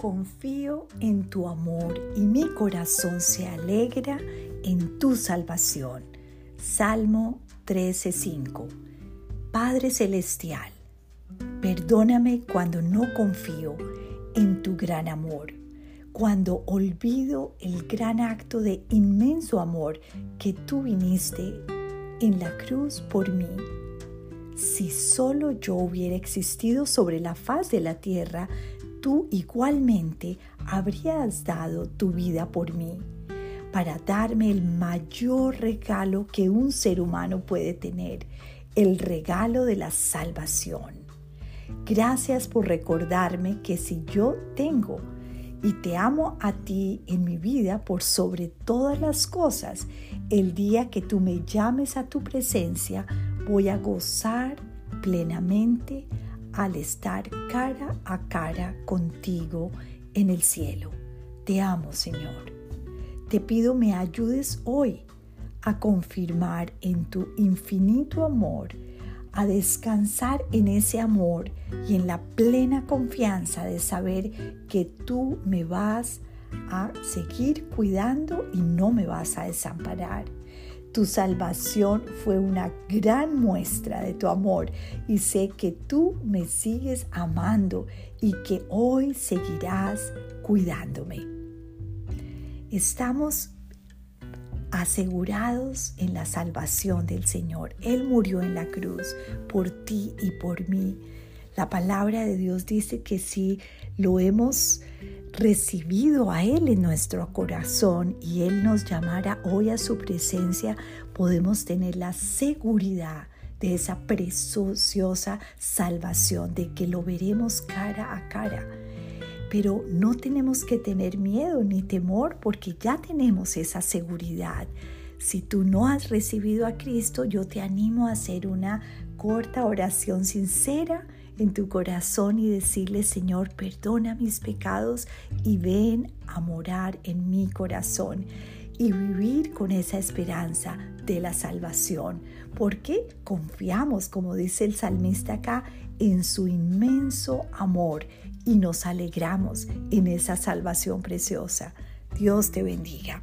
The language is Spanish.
confío en tu amor y mi corazón se alegra en tu salvación. Salmo 13:5 Padre Celestial, perdóname cuando no confío en tu gran amor, cuando olvido el gran acto de inmenso amor que tú viniste en la cruz por mí. Si solo yo hubiera existido sobre la faz de la tierra, tú igualmente habrías dado tu vida por mí, para darme el mayor regalo que un ser humano puede tener, el regalo de la salvación. Gracias por recordarme que si yo tengo y te amo a ti en mi vida por sobre todas las cosas, el día que tú me llames a tu presencia, voy a gozar plenamente al estar cara a cara contigo en el cielo. Te amo, Señor. Te pido me ayudes hoy a confirmar en tu infinito amor, a descansar en ese amor y en la plena confianza de saber que tú me vas a seguir cuidando y no me vas a desamparar. Tu salvación fue una gran muestra de tu amor y sé que tú me sigues amando y que hoy seguirás cuidándome. Estamos asegurados en la salvación del Señor. Él murió en la cruz por ti y por mí. La palabra de Dios dice que si lo hemos recibido a Él en nuestro corazón y Él nos llamara hoy a su presencia, podemos tener la seguridad de esa preciosa salvación, de que lo veremos cara a cara. Pero no tenemos que tener miedo ni temor porque ya tenemos esa seguridad. Si tú no has recibido a Cristo, yo te animo a hacer una corta oración sincera en tu corazón y decirle, Señor, perdona mis pecados y ven a morar en mi corazón y vivir con esa esperanza de la salvación, porque confiamos, como dice el salmista acá, en su inmenso amor y nos alegramos en esa salvación preciosa. Dios te bendiga.